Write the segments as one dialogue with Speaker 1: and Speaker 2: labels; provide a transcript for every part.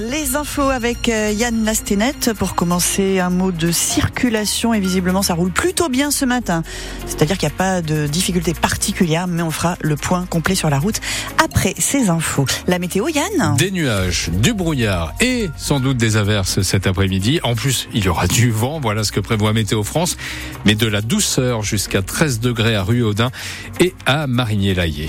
Speaker 1: Les infos avec euh, Yann Lastenet. Pour commencer, un mot de circulation et visiblement ça roule plutôt bien ce matin. C'est-à-dire qu'il n'y a pas de difficultés particulières, mais on fera le point complet sur la route après ces infos. La météo, Yann
Speaker 2: Des nuages, du brouillard et sans doute des averses cet après-midi. En plus, il y aura du vent, voilà ce que prévoit Météo France, mais de la douceur jusqu'à 13 degrés à Rue-Audin et à Marigné-Laillé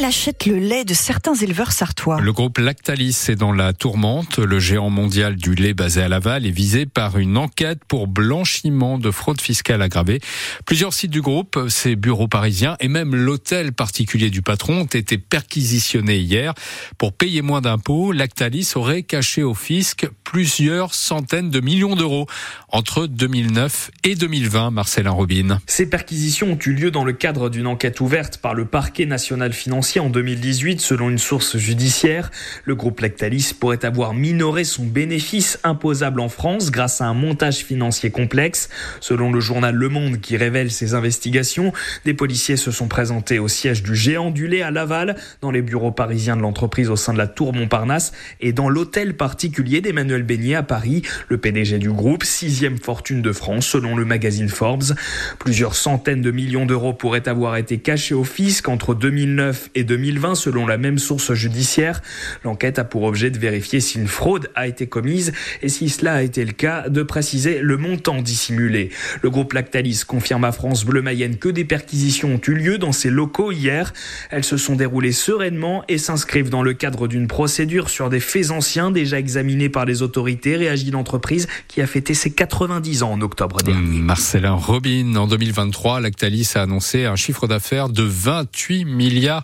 Speaker 1: il achète le lait de certains éleveurs sartois.
Speaker 2: Le groupe Lactalis est dans la tourmente. Le géant mondial du lait basé à Laval est visé par une enquête pour blanchiment de fraude fiscale aggravée. Plusieurs sites du groupe, ses bureaux parisiens et même l'hôtel particulier du patron ont été perquisitionnés hier. Pour payer moins d'impôts, Lactalis aurait caché au fisc plusieurs centaines de millions d'euros entre 2009 et 2020, Marcelin Robin.
Speaker 3: Ces perquisitions ont eu lieu dans le cadre d'une enquête ouverte par le parquet national financier en 2018, selon une source judiciaire. Le groupe Lactalis pourrait avoir minoré son bénéfice imposable en France grâce à un montage financier complexe. Selon le journal Le Monde qui révèle ces investigations, des policiers se sont présentés au siège du géant du lait à Laval, dans les bureaux parisiens de l'entreprise au sein de la Tour Montparnasse et dans l'hôtel particulier d'Emmanuel Beignet à Paris, le PDG du groupe, sixième fortune de France selon le magazine Forbes. Plusieurs centaines de millions d'euros pourraient avoir été cachés au fisc entre 2009 et 2020 selon la même source judiciaire. L'enquête a pour objet de vérifier si une fraude a été commise et si cela a été le cas, de préciser le montant dissimulé. Le groupe Lactalis confirme à France Bleu Mayenne que des perquisitions ont eu lieu dans ses locaux hier. Elles se sont déroulées sereinement et s'inscrivent dans le cadre d'une procédure sur des faits anciens déjà examinés par les autorités, réagit l'entreprise qui a fêté ses 90 ans en octobre dernier.
Speaker 2: Marcelin Robin, en 2023, Lactalis a annoncé un chiffre d'affaires de 28 milliards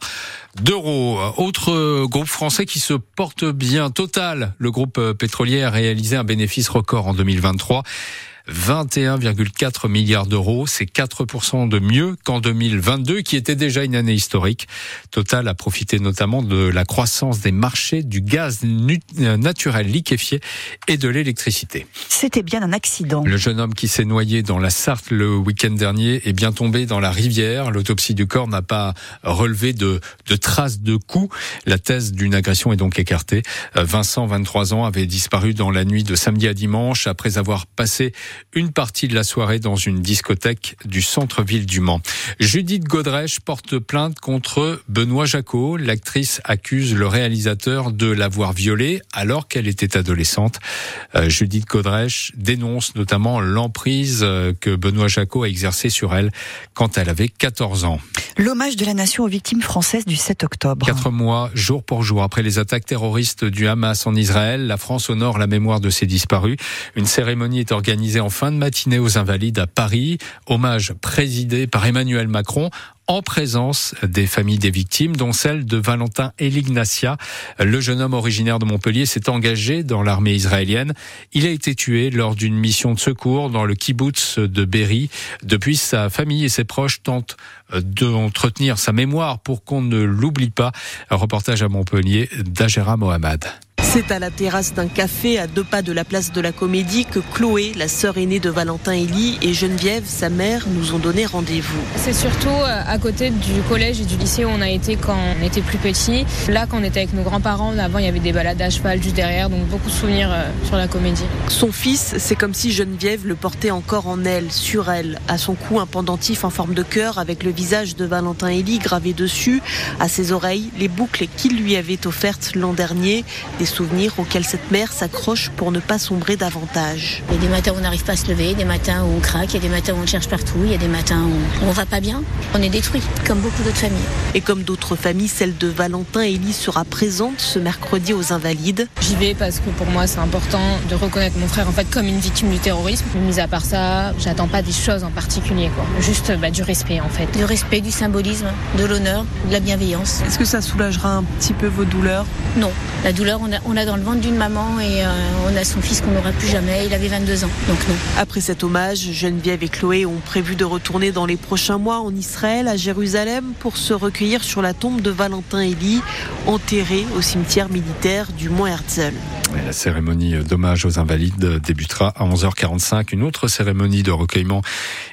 Speaker 2: d'euros. Autre groupe français qui se porte bien, Total, le groupe pétrolier a réalisé un bénéfice record en 2023. 21,4 milliards d'euros. C'est 4% de mieux qu'en 2022, qui était déjà une année historique. Total a profité notamment de la croissance des marchés du gaz naturel liquéfié et de l'électricité.
Speaker 1: C'était bien un accident.
Speaker 2: Le jeune homme qui s'est noyé dans la Sarthe le week-end dernier est bien tombé dans la rivière. L'autopsie du corps n'a pas relevé de, de traces de coups. La thèse d'une agression est donc écartée. Vincent, 23 ans, avait disparu dans la nuit de samedi à dimanche après avoir passé une partie de la soirée dans une discothèque du centre-ville du Mans. Judith Godrèche porte plainte contre Benoît Jacot. L'actrice accuse le réalisateur de l'avoir violée alors qu'elle était adolescente. Euh, Judith Godrèche dénonce notamment l'emprise euh, que Benoît Jacot a exercée sur elle quand elle avait 14 ans.
Speaker 1: L'hommage de la nation aux victimes françaises du 7 octobre.
Speaker 2: Quatre mois, jour pour jour, après les attaques terroristes du Hamas en Israël, la France honore la mémoire de ces disparus. Une cérémonie est organisée en fin de matinée aux Invalides à Paris. Hommage présidé par Emmanuel Macron en présence des familles des victimes, dont celle de Valentin Elignacia. Le jeune homme originaire de Montpellier s'est engagé dans l'armée israélienne. Il a été tué lors d'une mission de secours dans le kibbutz de Berry. Depuis, sa famille et ses proches tentent d'entretenir sa mémoire pour qu'on ne l'oublie pas. Un reportage à Montpellier d'Agera Mohamed.
Speaker 4: C'est à la terrasse d'un café à deux pas de la place de la Comédie que Chloé, la sœur aînée de Valentin Elie, et Geneviève, sa mère, nous ont donné rendez-vous.
Speaker 5: C'est surtout euh, à côté du collège et du lycée où on a été quand on était plus petit. Là, quand on était avec nos grands-parents, avant il y avait des balades à cheval juste derrière, donc beaucoup de souvenirs euh, sur la Comédie.
Speaker 4: Son fils, c'est comme si Geneviève le portait encore en elle, sur elle. À son cou, un pendentif en forme de cœur avec le visage de Valentin Elie gravé dessus. À ses oreilles, les boucles qu'il lui avait offertes l'an dernier. Des souvenirs auxquels cette mère s'accroche pour ne pas sombrer davantage.
Speaker 6: Il y a des matins où on n'arrive pas à se lever, des matins où on craque, il y a des matins où on cherche partout, il y a des matins où on va pas bien. On est détruit, comme beaucoup d'autres familles.
Speaker 4: Et comme d'autres familles, celle de Valentin Elie sera présente ce mercredi aux Invalides.
Speaker 5: J'y vais parce que pour moi c'est important de reconnaître mon frère en fait comme une victime du terrorisme. Mis à part ça, j'attends pas des choses en particulier, quoi. Juste bah, du respect en fait.
Speaker 6: Du respect, du symbolisme, de l'honneur, de la bienveillance.
Speaker 4: Est-ce que ça soulagera un petit peu vos douleurs?
Speaker 6: Non, la douleur on a, on a dans le ventre d'une maman et euh, on a son fils qu'on n'aura plus jamais. Il avait 22 ans, donc.
Speaker 4: Après cet hommage, Geneviève et Chloé ont prévu de retourner dans les prochains mois en Israël, à Jérusalem, pour se recueillir sur la tombe de Valentin Elie, enterré au cimetière militaire du Mont Herzl.
Speaker 2: La cérémonie d'hommage aux invalides débutera à 11h45. Une autre cérémonie de recueillement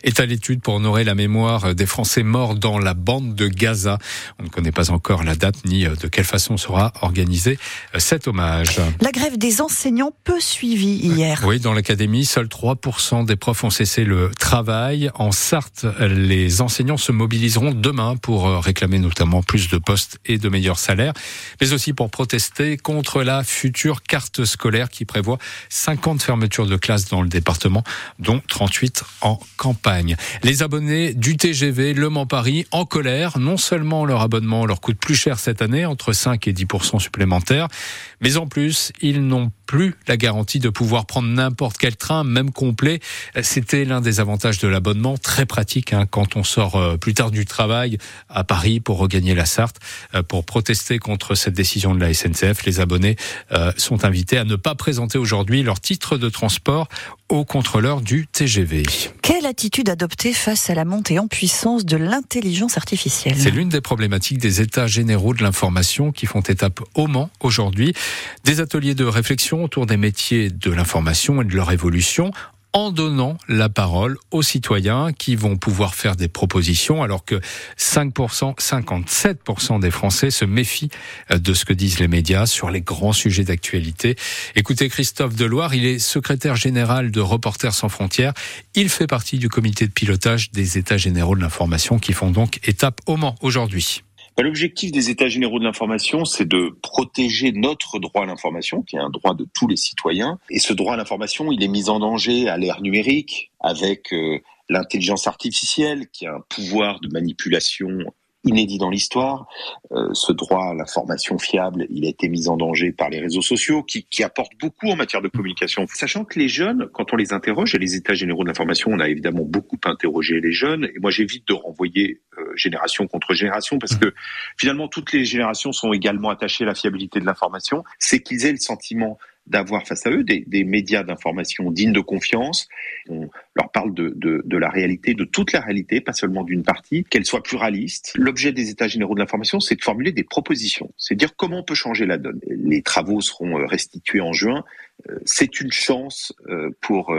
Speaker 2: est à l'étude pour honorer la mémoire des Français morts dans la bande de Gaza. On ne connaît pas encore la date ni de quelle façon sera organisé cet hommage.
Speaker 1: La grève des enseignants peu suivie hier.
Speaker 2: Oui, dans l'académie, seuls 3% des profs ont cessé le travail. En Sarthe, les enseignants se mobiliseront demain pour réclamer notamment plus de postes et de meilleurs salaires, mais aussi pour protester contre la future carte scolaire qui prévoit 50 fermetures de classes dans le département, dont 38 en campagne. Les abonnés du TGV Le Mans-Paris en colère. Non seulement leur abonnement leur coûte plus cher cette année, entre 5 et 10% supplémentaires, mais en plus, ils n'ont plus la garantie de pouvoir prendre n'importe quel train, même complet. C'était l'un des avantages de l'abonnement, très pratique hein, quand on sort euh, plus tard du travail à Paris pour regagner la Sarthe. Euh, pour protester contre cette décision de la SNCF, les abonnés euh, sont invités à ne pas présenter aujourd'hui leur titre de transport au contrôleur du TGV.
Speaker 1: Quelle attitude adopter face à la montée en puissance de l'intelligence artificielle?
Speaker 2: C'est l'une des problématiques des états généraux de l'information qui font étape au Mans aujourd'hui. Des ateliers de réflexion autour des métiers de l'information et de leur évolution en donnant la parole aux citoyens qui vont pouvoir faire des propositions alors que 5%, 57% des Français se méfient euh, de ce que disent les médias sur les grands sujets d'actualité. Écoutez Christophe Deloire, il est secrétaire général de Reporters sans frontières. Il fait partie du comité de pilotage des États généraux de l'information qui font donc étape au Mans aujourd'hui.
Speaker 7: Bah, l'objectif des États généraux de l'information, c'est de protéger notre droit à l'information, qui est un droit de tous les citoyens. Et ce droit à l'information, il est mis en danger à l'ère numérique, avec euh, l'intelligence artificielle, qui a un pouvoir de manipulation inédit dans l'histoire. Euh, ce droit à l'information fiable, il a été mis en danger par les réseaux sociaux qui, qui, apportent beaucoup en matière de communication. Sachant que les jeunes, quand on les interroge, et les états généraux de l'information, on a évidemment beaucoup interrogé les jeunes, et moi j'évite de renvoyer génération contre génération parce que finalement toutes les générations sont également attachées à la fiabilité de l'information, c'est qu'ils aient le sentiment d'avoir face à eux des, des médias d'information dignes de confiance. On leur parle de, de, de, la réalité, de toute la réalité, pas seulement d'une partie, qu'elle soit pluraliste. L'objet des États généraux de l'information, c'est de formuler des propositions, c'est de dire comment on peut changer la donne. Les travaux seront euh, restitués en juin. Euh, c'est une chance euh, pour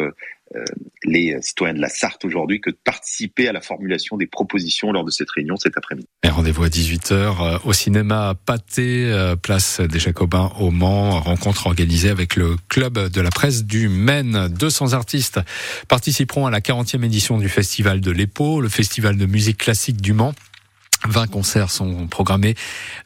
Speaker 7: les citoyens de la Sarthe aujourd'hui que de participer à la formulation des propositions lors de cette réunion cet après-midi.
Speaker 2: Rendez-vous à 18h au cinéma Pâté, place des Jacobins au Mans, rencontre organisée avec le club de la presse du Maine. 200 artistes participeront à la 40e édition du festival de l'EPO, le festival de musique classique du Mans. 20 concerts sont programmés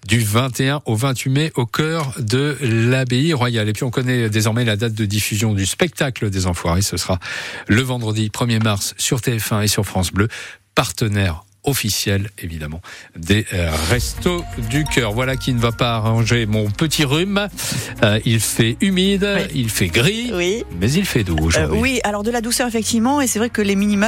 Speaker 2: du 21 au 28 mai au cœur de l'abbaye royale. Et puis on connaît désormais la date de diffusion du spectacle des Enfoirés. Ce sera le vendredi 1er mars sur TF1 et sur France Bleu, partenaire officiel évidemment des euh, restos du cœur. Voilà qui ne va pas arranger mon petit rhume. Euh, il fait humide, il fait gris,
Speaker 1: oui.
Speaker 2: mais il fait doux aujourd'hui.
Speaker 1: Euh, oui, alors de la douceur effectivement, et c'est vrai que les minima